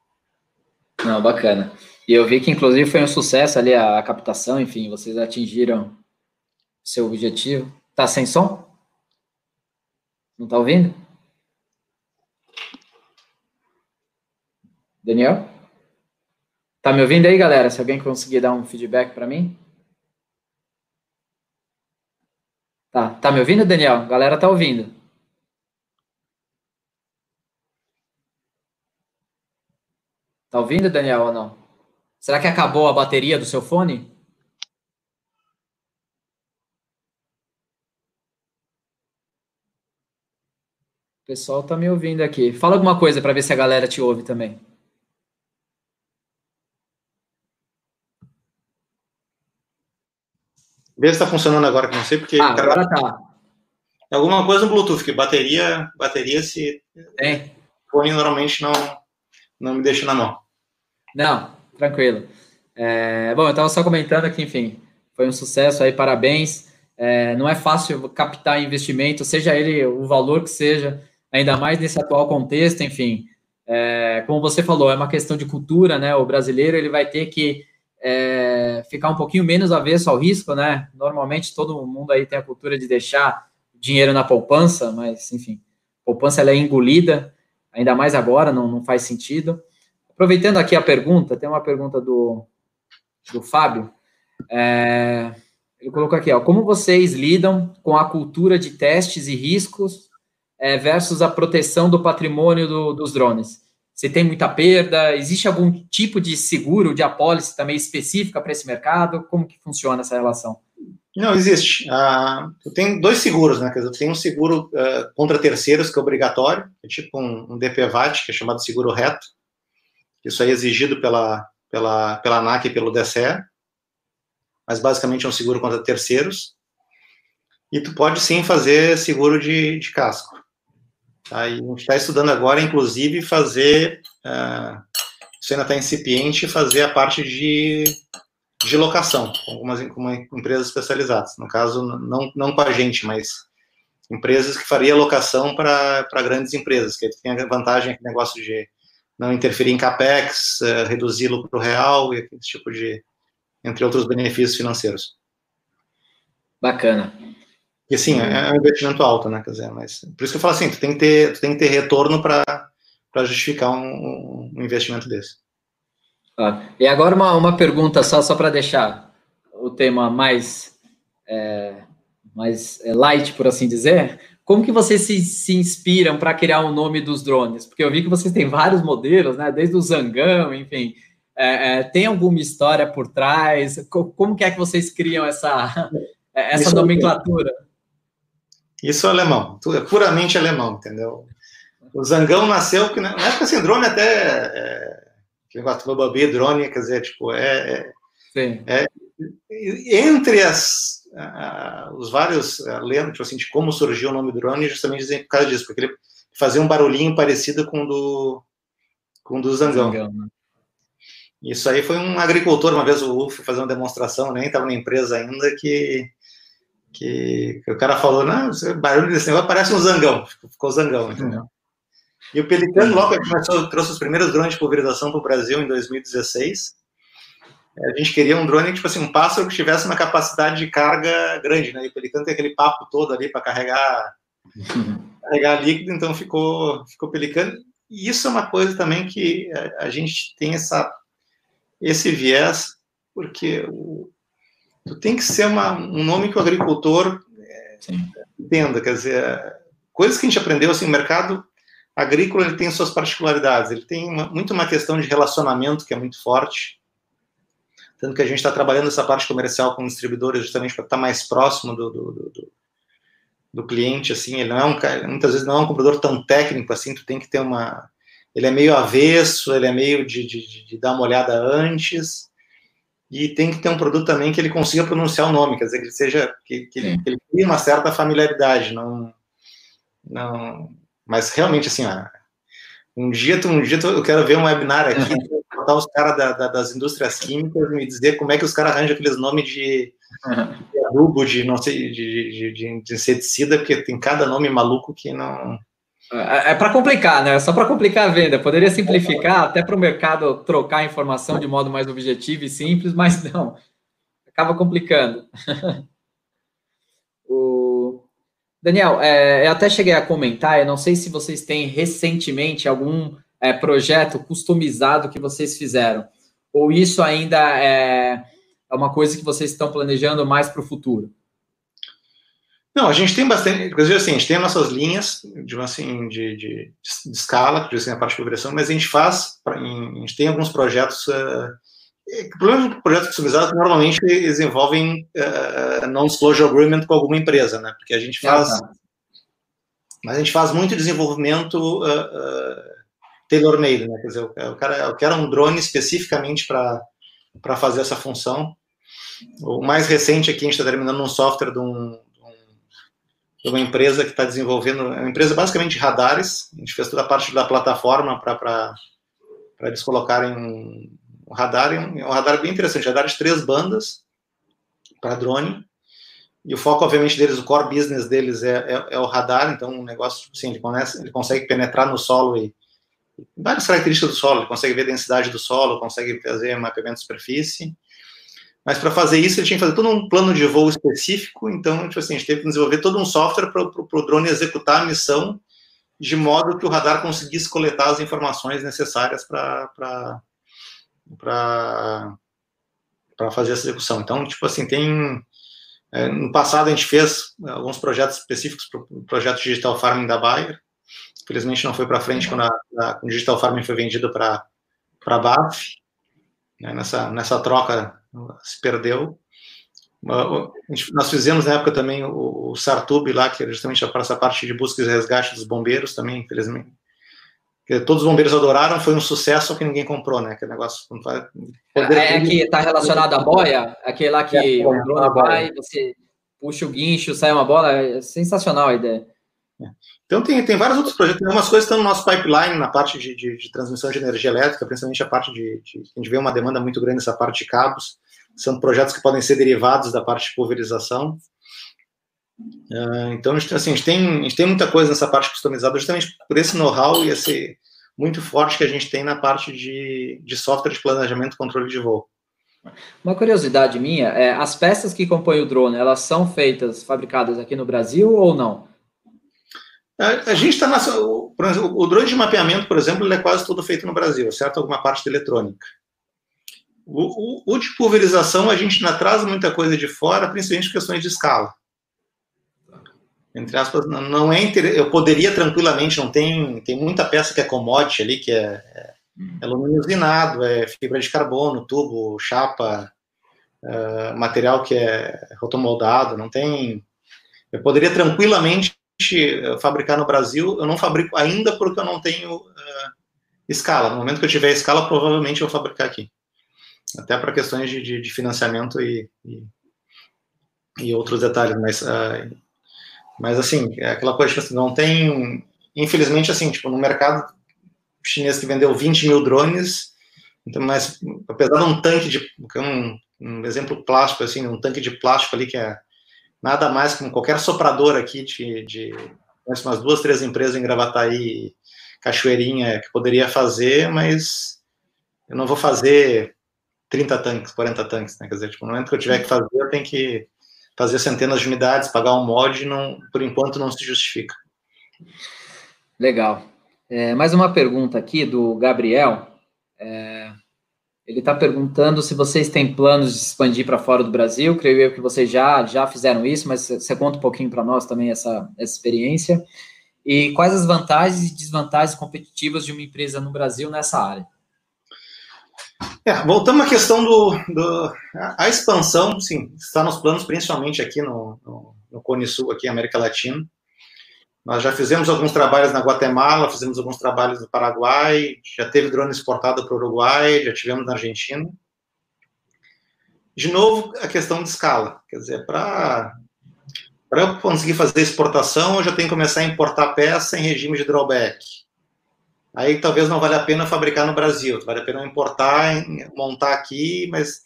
Não, bacana. E eu vi que, inclusive, foi um sucesso ali a, a captação, enfim, vocês atingiram seu objetivo. Tá sem som? Não tá ouvindo? Daniel? Tá me ouvindo aí, galera? Se alguém conseguir dar um feedback para mim? Tá, tá me ouvindo, Daniel? A galera tá ouvindo. Tá ouvindo, Daniel, ou não? Será que acabou a bateria do seu fone? O pessoal tá me ouvindo aqui. Fala alguma coisa para ver se a galera te ouve também. Vê se está funcionando agora, que não sei porque. Ah, agora tá. É alguma coisa no Bluetooth, que bateria, bateria se. Tem. Fone normalmente não, não me deixa na mão. Não, tranquilo. É, bom, eu estava só comentando que, enfim, foi um sucesso aí, parabéns. É, não é fácil captar investimento, seja ele o valor que seja, ainda mais nesse atual contexto, enfim. É, como você falou, é uma questão de cultura, né? O brasileiro ele vai ter que é, ficar um pouquinho menos avesso ao risco, né? Normalmente todo mundo aí tem a cultura de deixar dinheiro na poupança, mas enfim, poupança ela é engolida, ainda mais agora, não, não faz sentido. Aproveitando aqui a pergunta, tem uma pergunta do, do Fábio. É, ele colocou aqui, ó, como vocês lidam com a cultura de testes e riscos é, versus a proteção do patrimônio do, dos drones? Se tem muita perda? Existe algum tipo de seguro, de apólice também específica para esse mercado? Como que funciona essa relação? Não, existe. Uh, eu tenho dois seguros, né? Eu tenho um seguro uh, contra terceiros, que é obrigatório, é tipo um, um DPVAT, que é chamado seguro reto. Isso aí é exigido pela, pela, pela ANAC e pelo DSE, mas basicamente é um seguro contra terceiros. E tu pode sim fazer seguro de, de casco. Tá? A gente está estudando agora, inclusive, fazer, uh, isso ainda está incipiente, fazer a parte de, de locação, com algumas com empresas especializadas. No caso, não, não com a gente, mas empresas que faria locação para grandes empresas, que tem a vantagem, negócio de não interferir em capex, uh, reduzir lucro real e esse tipo de, entre outros benefícios financeiros. Bacana. E sim, é, é um investimento alto, né? Quer dizer, mas por isso que eu falo assim, tu tem que ter, tu tem que ter retorno para justificar um, um, investimento desse. Ah, e agora uma, uma pergunta só, só para deixar o tema mais, é, mais é, light, por assim dizer. Como que vocês se, se inspiram para criar o nome dos drones? Porque eu vi que vocês têm vários modelos, né? Desde o Zangão, enfim. É, é, tem alguma história por trás? Como que é que vocês criam essa, essa isso nomenclatura? Isso é alemão, tudo é puramente alemão, entendeu? O Zangão nasceu, que na época assim, drone até, é, que negócio drone, quer dizer, tipo, é, é, é entre as, os vários uh, lendas, tipo assim, de como surgiu o nome drone, justamente dizem por causa disso, porque ele fazia um barulhinho parecido com o do, com o do Zangão. Zangão né? Isso aí foi um agricultor, uma vez o Wolf fazendo uma demonstração, nem estava na empresa ainda, que, que, que, o cara falou, não, barulho desse negócio parece um zangão, ficou zangão, entendeu? Uhum. E o Pelicano, logo começou, trouxe os primeiros drones de pulverização para o Brasil em 2016, a gente queria um drone, tipo assim, um pássaro que tivesse uma capacidade de carga grande, né? E o Pelicano tem aquele papo todo ali para carregar, carregar líquido, então ficou, ficou Pelicano. E isso é uma coisa também que a, a gente tem essa esse viés, porque o, tu tem que ser uma, um nome que o agricultor é, entenda, quer dizer, coisas que a gente aprendeu, assim, o mercado agrícola ele tem suas particularidades, ele tem uma, muito uma questão de relacionamento que é muito forte, tanto que a gente está trabalhando essa parte comercial com distribuidores justamente para estar tá mais próximo do, do, do, do, cliente, assim, ele não é um, muitas vezes não é um comprador tão técnico, assim, tu tem que ter uma, ele é meio avesso, ele é meio de, de, de, dar uma olhada antes, e tem que ter um produto também que ele consiga pronunciar o nome, quer dizer, que ele seja, que, que, ele, que ele crie uma certa familiaridade, não, não, mas realmente, assim, ó, um dia, um dia eu quero ver um webinar aqui, botar os caras da, da, das indústrias químicas e me dizer como é que os caras arranjam aqueles nomes de, de adubo, de não sei, de, de, de, inseticida, porque tem cada nome maluco que não é, é para complicar, né? Só para complicar a venda. Poderia simplificar até para o mercado trocar a informação de modo mais objetivo e simples, mas não. Acaba complicando. o... Daniel, é, eu até cheguei a comentar, eu não sei se vocês têm recentemente algum é, projeto customizado que vocês fizeram, ou isso ainda é, é uma coisa que vocês estão planejando mais para o futuro? Não, a gente tem bastante, inclusive assim, a gente tem nossas linhas de, assim, de, de, de escala, que assim, a parte de progressão, mas a gente faz, a gente tem alguns projetos, uh, o problema de projetos customizados normalmente eles envolvem uh, non-disclosure agreement com alguma empresa, né, porque a gente faz, ah, tá. mas a gente faz muito desenvolvimento uh, uh, tailor-made, né, quer dizer, o cara, eu quero um drone especificamente para fazer essa função, o mais recente aqui, a gente está terminando um software de um, de uma empresa que está desenvolvendo, é uma empresa basicamente de radares, a gente fez toda a parte da plataforma para eles colocarem um, um radar, um, um radar bem interessante, radar de três bandas para drone, e o foco, obviamente, deles, o core business deles é, é, é o radar, então um negócio, assim, ele, conhece, ele consegue penetrar no solo e, várias características do solo, ele consegue ver a densidade do solo, consegue fazer mapeamento de superfície, mas para fazer isso, ele tinha que fazer todo um plano de voo específico. Então, tipo assim, a gente teve que desenvolver todo um software para o drone executar a missão de modo que o radar conseguisse coletar as informações necessárias para fazer essa execução. Então, tipo assim, tem. É, no passado, a gente fez alguns projetos específicos para o projeto Digital Farming da Bayer. Infelizmente, não foi para frente quando a, a, o Digital Farming foi vendido para a BAF. Né, nessa, nessa troca se perdeu. Nós fizemos na época também o Sartub lá, que era justamente para essa parte de busca e resgate dos bombeiros também, infelizmente. Que todos os bombeiros adoraram, foi um sucesso que ninguém comprou, né? Aquele negócio. É, é que está relacionado à boia, aquele lá que é, o drone vai, você puxa o guincho, sai uma bola, é sensacional a ideia. É. Então tem, tem vários outros projetos, tem algumas coisas que estão no nosso pipeline na parte de, de, de transmissão de energia elétrica, principalmente a parte de, de, A gente vê uma demanda muito grande nessa parte de cabos, são projetos que podem ser derivados da parte de pulverização. Uh, então, assim, a gente, tem, a gente tem muita coisa nessa parte customizada, justamente por esse know-how e esse muito forte que a gente tem na parte de, de software de planejamento e controle de voo. Uma curiosidade minha, é, as peças que compõem o drone, elas são feitas, fabricadas aqui no Brasil ou não? A, a gente está na. O, o drone de mapeamento, por exemplo, ele é quase todo feito no Brasil, certo? Alguma parte de eletrônica. O, o, o de pulverização, a gente ainda traz muita coisa de fora, principalmente questões de escala. Entre aspas, não é. Eu poderia tranquilamente, não tem. Tem muita peça que é commodity ali, que é, é, é alumínio usinado, é fibra de carbono, tubo, chapa, uh, material que é rotomoldado, não tem. Eu poderia tranquilamente fabricar no Brasil, eu não fabrico ainda porque eu não tenho uh, escala. No momento que eu tiver escala, provavelmente eu vou fabricar aqui até para questões de, de, de, financiamento e, e, e, outros detalhes, mas, uh, mas assim, é aquela coisa, tipo assim, não tem, infelizmente, assim, tipo, no mercado chinês que vendeu 20 mil drones, então, mas apesar de um tanque de, um, um exemplo plástico, assim, um tanque de plástico ali que é nada mais que qualquer soprador aqui de, de umas duas, três empresas em Gravataí, Cachoeirinha, que poderia fazer, mas eu não vou fazer 30 tanques, 40 tanques, né? Quer dizer, tipo, no momento que eu tiver que fazer, eu tenho que fazer centenas de unidades, pagar um mod, não, por enquanto não se justifica. Legal. É, mais uma pergunta aqui do Gabriel. É, ele está perguntando se vocês têm planos de expandir para fora do Brasil. Creio eu que vocês já, já fizeram isso, mas você conta um pouquinho para nós também essa, essa experiência. E quais as vantagens e desvantagens competitivas de uma empresa no Brasil nessa área? É, voltando à questão do, do a, expansão, sim, está nos planos principalmente aqui no, no, no Cone Sul, aqui América Latina. Nós já fizemos alguns trabalhos na Guatemala, fizemos alguns trabalhos no Paraguai, já teve drone exportado para o Uruguai, já tivemos na Argentina. De novo, a questão de escala. Quer dizer, para eu conseguir fazer exportação, eu já tenho que começar a importar peça em regime de drawback aí talvez não vale a pena fabricar no Brasil, vale a pena importar, montar aqui, mas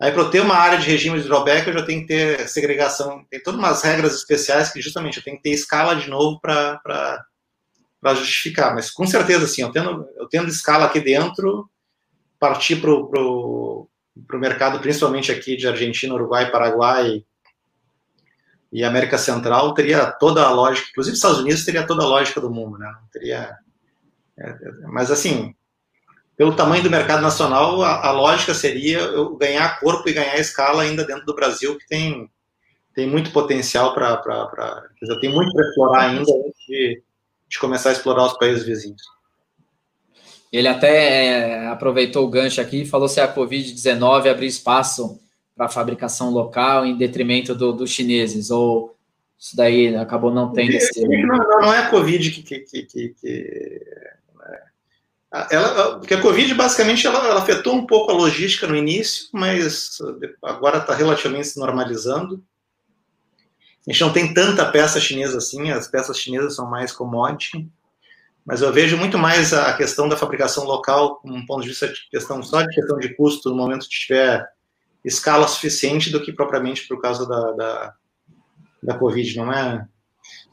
aí para eu ter uma área de regime de drawback eu já tenho que ter segregação, tem todas umas regras especiais que justamente eu tenho que ter escala de novo para justificar, mas com certeza assim, eu tendo, eu tendo escala aqui dentro, partir para o mercado, principalmente aqui de Argentina, Uruguai, Paraguai e América Central, teria toda a lógica, inclusive Estados Unidos teria toda a lógica do mundo, né? Teria mas, assim, pelo tamanho do mercado nacional, a, a, lógica seria eu ganhar corpo e ganhar escala ainda dentro do Brasil, que tem, tem muito potencial para. Tem muito para explorar ainda antes de, de, começar a explorar os países vizinhos. Ele até é, aproveitou o gancho aqui e falou se a Covid-19 abrir espaço para a fabricação local em detrimento dos do chineses, ou isso daí acabou não tendo esse... Não, não, é a Covid que, que, que, que ela, porque a Covid basicamente ela, ela, afetou um pouco a logística no início, mas agora está relativamente se normalizando. A gente não tem tanta peça chinesa assim, as peças chinesas são mais commodity, mas eu vejo muito mais a questão da fabricação local, um ponto de vista de questão só de questão de custo no momento que tiver escala suficiente do que propriamente por causa da, da, da Covid, não é?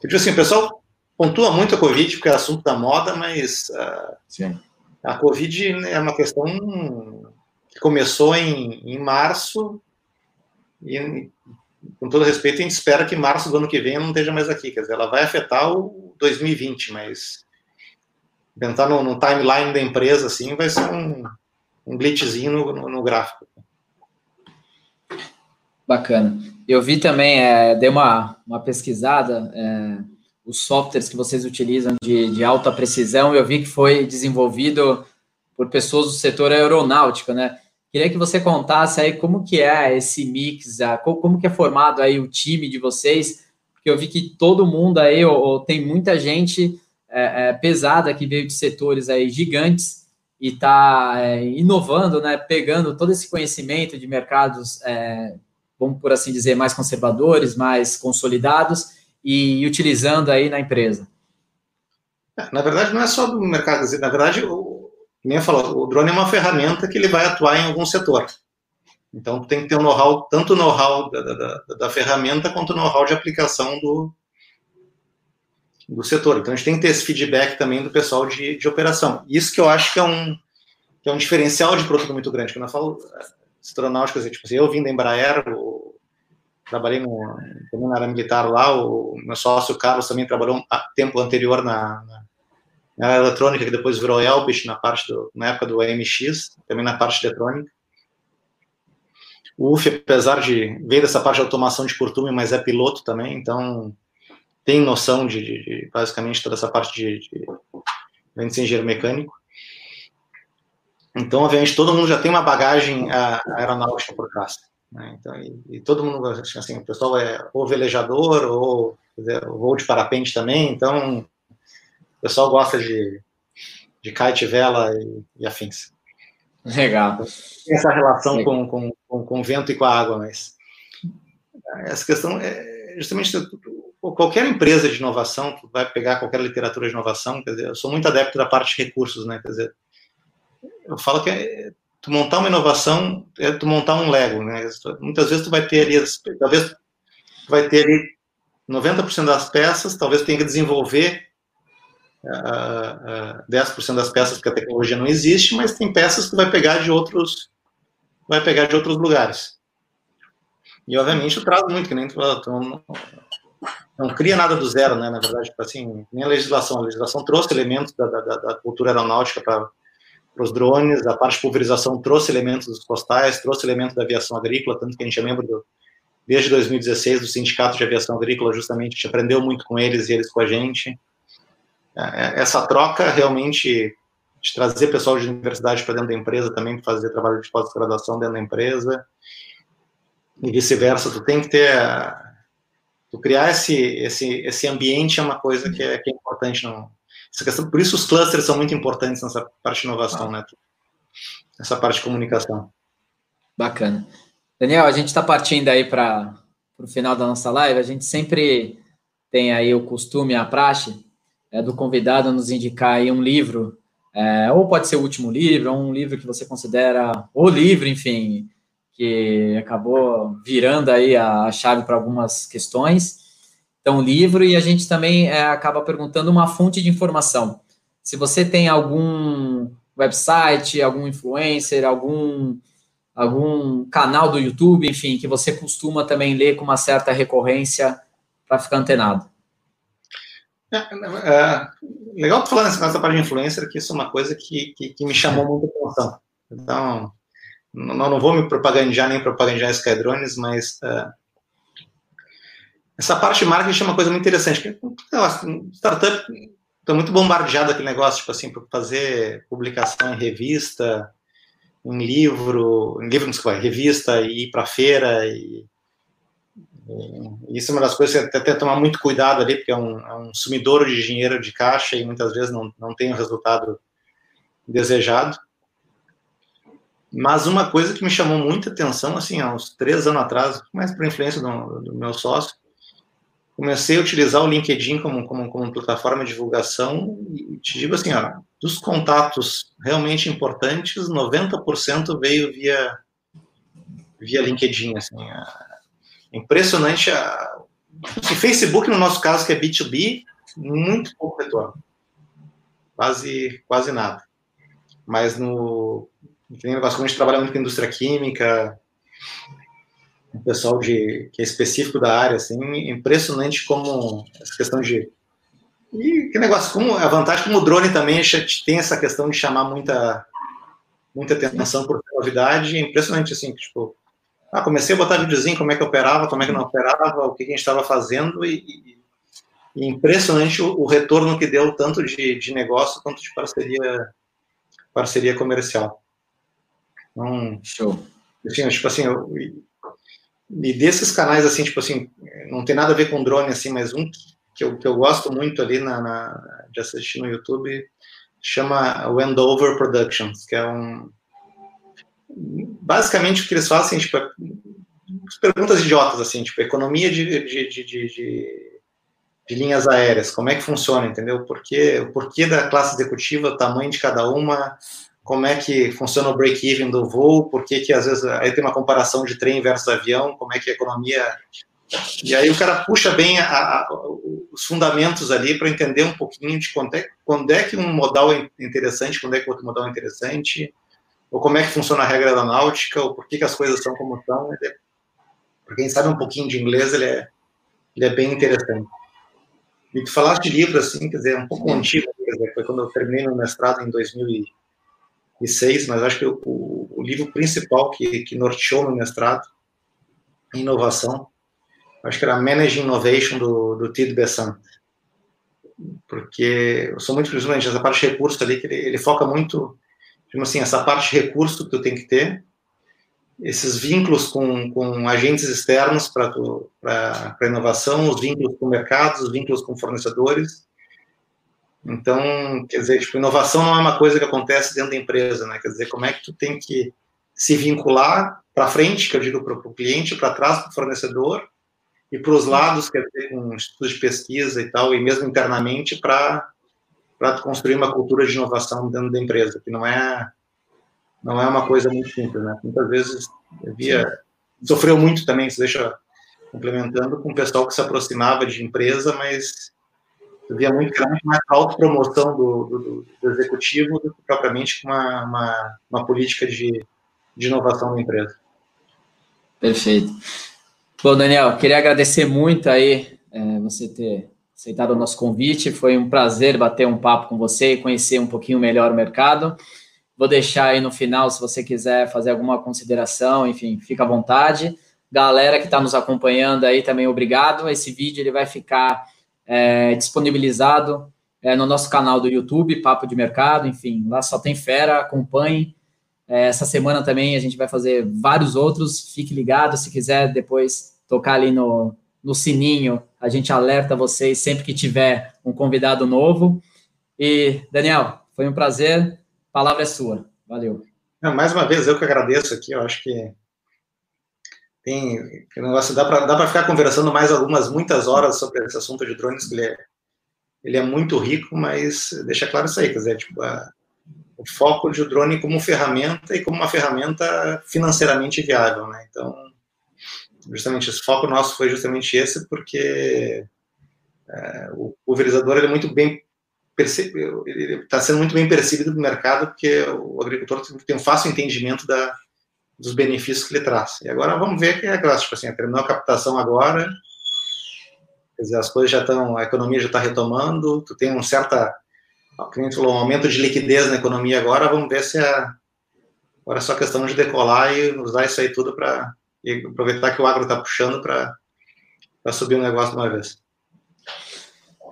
Tipo assim, o pessoal pontua muito a Covid porque é assunto da moda, mas uh, a Covid é uma questão que começou em, em março e, com todo respeito, a gente espera que março do ano que vem não esteja mais aqui. Quer dizer, ela vai afetar o 2020, mas tentar no, no timeline da empresa, assim, vai ser um, um glitchzinho no, no, no gráfico. Bacana. Eu vi também, é, dei uma, uma pesquisada, é, os softwares que vocês utilizam de, de alta precisão, eu vi que foi desenvolvido por pessoas do setor aeronáutico, né? Queria que você contasse aí como que é esse mix, como que é formado aí o time de vocês, porque eu vi que todo mundo aí, ou, tem muita gente é, é, pesada que veio de setores aí gigantes e está é, inovando, né? Pegando todo esse conhecimento de mercados, é, vamos por assim dizer, mais conservadores, mais consolidados e utilizando aí na empresa? É, na verdade, não é só do mercado, na verdade, o, nem falou, o drone é uma ferramenta que ele vai atuar em algum setor. Então, tem que ter um know-how, tanto o know-how da, da, da, ferramenta, quanto o know-how de aplicação do, do setor. Então, a gente tem que ter esse feedback também do pessoal de, de operação. Isso que eu acho que é um, que é um diferencial de produto muito grande. Quando eu falo astronáutica, tipo assim, eu vim da Embraer, o, trabalhei no, também na área militar lá, o meu sócio Carlos também trabalhou um tempo anterior na, na, na área eletrônica, que depois virou Elbit, na, parte do, na época do AMX, também na parte eletrônica. O UF, apesar de ver dessa parte de automação de curtume, mas é piloto também, então tem noção de, de, de basicamente toda essa parte de, de, de engenheiro mecânico. Então, obviamente, todo mundo já tem uma bagagem aeronáutica por trás. Né? Então, e, e, todo mundo, assim, o pessoal é ou velejador ou dizer, voo de parapente também, então o pessoal gosta de, de kite, vela e, e afins. Legal. Tem essa relação com, com, com, com, o vento e com a água, mas essa questão é justamente qualquer empresa de inovação, vai pegar qualquer literatura de inovação, quer dizer, eu sou muito adepto da parte de recursos, né, quer dizer, eu falo que é, tu montar uma inovação é tu montar um Lego, né? Muitas vezes tu vai ter ali, talvez vai ter ali 90% das peças, talvez tenha que desenvolver uh, uh, 10% das peças porque a tecnologia não existe, mas tem peças que vai pegar de outros vai pegar de outros lugares. E obviamente eu trago muito, que nem tu, tu não, não, cria nada do zero, né? Na verdade, tipo assim, nem a legislação. A legislação trouxe elementos da, da, da cultura aeronáutica para para os drones, a parte de pulverização trouxe elementos dos postais, trouxe elementos da aviação agrícola, tanto que a gente é membro do, desde 2016 do Sindicato de Aviação Agrícola, justamente, a gente aprendeu muito com eles e eles com a gente. É, é, essa troca realmente de trazer pessoal de universidade para dentro da empresa também fazer trabalho de pós-graduação dentro da empresa e vice-versa, tu tem que ter tu criar esse, esse, esse ambiente é uma coisa que é, que é importante no, essa questão, por isso os clusters são muito importantes nessa parte de inovação, ah. né? Essa parte de comunicação. Bacana. Daniel, a gente está partindo aí para o final da nossa live. A gente sempre tem aí o costume, a praxe, é, do convidado nos indicar aí um livro, é, ou pode ser o último livro, ou um livro que você considera o livro, enfim, que acabou virando aí a chave para algumas questões. Então, livro, e a gente também é, acaba perguntando uma fonte de informação. Se você tem algum website, algum influencer, algum, algum canal do YouTube, enfim, que você costuma também ler com uma certa recorrência para ficar antenado. É, é, legal tu falar nessa parte de influencer, que isso é uma coisa que, que, que me chamou muita atenção. Então, não, não vou me propagandear nem propagandear Skydrones, mas uh, essa parte de marketing é uma coisa muito interessante. startup está muito bombardeado aquele negócio, tipo assim, para fazer publicação em revista, em livro, em livro, desculpa, revista e ir para feira e, e, isso é uma das coisas que tem que tomar muito cuidado ali, porque é um, é um sumidouro de dinheiro de caixa e muitas vezes não, não tem o resultado desejado. Mas uma coisa que me chamou muita atenção, assim, há uns três anos atrás, mais por influência do, do meu sócio, comecei a utilizar o LinkedIn como, como, como plataforma de divulgação e te digo assim, ó, dos contatos realmente importantes, 90% veio via via LinkedIn, assim, impressionante a, assim, Facebook no nosso caso que é B2B, muito pouco retorno, quase quase nada, mas no como a gente trabalha muito com indústria química, um pessoal de, que é específico da área, assim, impressionante como essa questão de. E que negócio, como a vantagem, como o drone também tem essa questão de chamar muita, muita atenção por novidade, é impressionante, assim, tipo, ah, comecei a botar videozinho, como é que operava, como é que não operava, o que a gente estava fazendo, e, e, e impressionante o, o, retorno que deu, tanto de, de negócio quanto de parceria, parceria comercial. Então, Show. Assim, tipo assim, eu, e desses canais, assim, tipo assim, não tem nada a ver com drone, assim, mas um que eu, que eu gosto muito ali na, na de assistir no YouTube chama Wendover Productions, que é um. Basicamente, o que eles fazem, tipo, é perguntas idiotas, assim, tipo, economia de, de, de, de, de linhas aéreas, como é que funciona, entendeu? Por quê, o porquê da classe executiva, o tamanho de cada uma, como é que funciona o break-even do voo, por que às vezes aí tem uma comparação de trem versus avião, como é que a economia e aí o cara puxa bem a, a, os fundamentos ali para entender um pouquinho de quando é, quando é que um modal é interessante, quando é que outro modal é interessante, ou como é que funciona a regra da náutica, ou por que, que as coisas são como são. É, para quem sabe um pouquinho de inglês, ele é, ele é bem interessante. E tu falaste de livro, assim, quer dizer, um pouco antigo, quer dizer, foi quando eu terminei meu mestrado em 2006, mas acho que o, o livro principal que, que norteou meu mestrado em inovação acho que era Managing Innovation do, do Tid Besant. Porque eu sou muito, principalmente, essa parte de recurso ali, que ele, ele foca muito, tipo assim, essa parte de recurso que tu tem que ter, esses vínculos com, com agentes externos para a inovação, os vínculos com mercados, os vínculos com fornecedores. Então, quer dizer, tipo, inovação não é uma coisa que acontece dentro da empresa, né? Quer dizer, como é que tu tem que se vincular para frente, que eu digo para o cliente, para trás para o fornecedor, e para os lados, quer dizer, com estudos de pesquisa e tal, e mesmo internamente, para construir uma cultura de inovação dentro da empresa, que não é não é uma coisa muito simples, né? Muitas vezes via sofreu muito também, se deixa complementando com o pessoal que se aproximava de empresa, mas via muito mais autopromoção do, do, do executivo do que propriamente uma, uma, uma política de, de inovação da empresa. Perfeito. Bom, Daniel, queria agradecer muito aí é, você ter aceitado o nosso convite. Foi um prazer bater um papo com você e conhecer um pouquinho melhor o mercado. Vou deixar aí no final, se você quiser fazer alguma consideração, enfim, fica à vontade. Galera que está nos acompanhando aí também, obrigado. Esse vídeo ele vai ficar é, disponibilizado é, no nosso canal do YouTube, Papo de Mercado, enfim, lá só tem fera, acompanhe. É, essa semana também a gente vai fazer vários outros, fique ligado se quiser depois tocar ali no, no sininho, a gente alerta vocês sempre que tiver um convidado novo. E, Daniel, foi um prazer. A palavra é sua. Valeu. Não, mais uma vez, eu que agradeço aqui. Eu acho que tem negócio dá para dá para ficar conversando mais algumas muitas horas sobre esse assunto de drones que ele é, ele é muito rico mas deixa claro isso aí quer dizer tipo a, o foco de drone como ferramenta e como uma ferramenta financeiramente viável né? Então justamente esse foco nosso foi justamente esse, porque é, o pulverizador ele é muito bem percebido, ele está sendo muito bem percebido no mercado, porque o agricultor tem um fácil entendimento da, dos benefícios que ele traz. E agora vamos ver que é aquela, tipo assim, terminou a captação agora, quer dizer, as coisas já estão, a economia já está retomando, tu tem um certa, falou, um aumento de liquidez na economia agora, vamos ver se é, agora é só questão de decolar e usar isso aí tudo para aproveitar que o agro está puxando para subir o negócio de uma vez.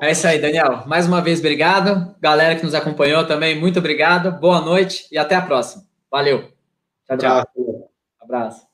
É isso aí, Daniel. Mais uma vez, obrigado. Galera que nos acompanhou também, muito obrigado. Boa noite e até a próxima. Valeu. Tchau, tchau. Abraço. Abraço.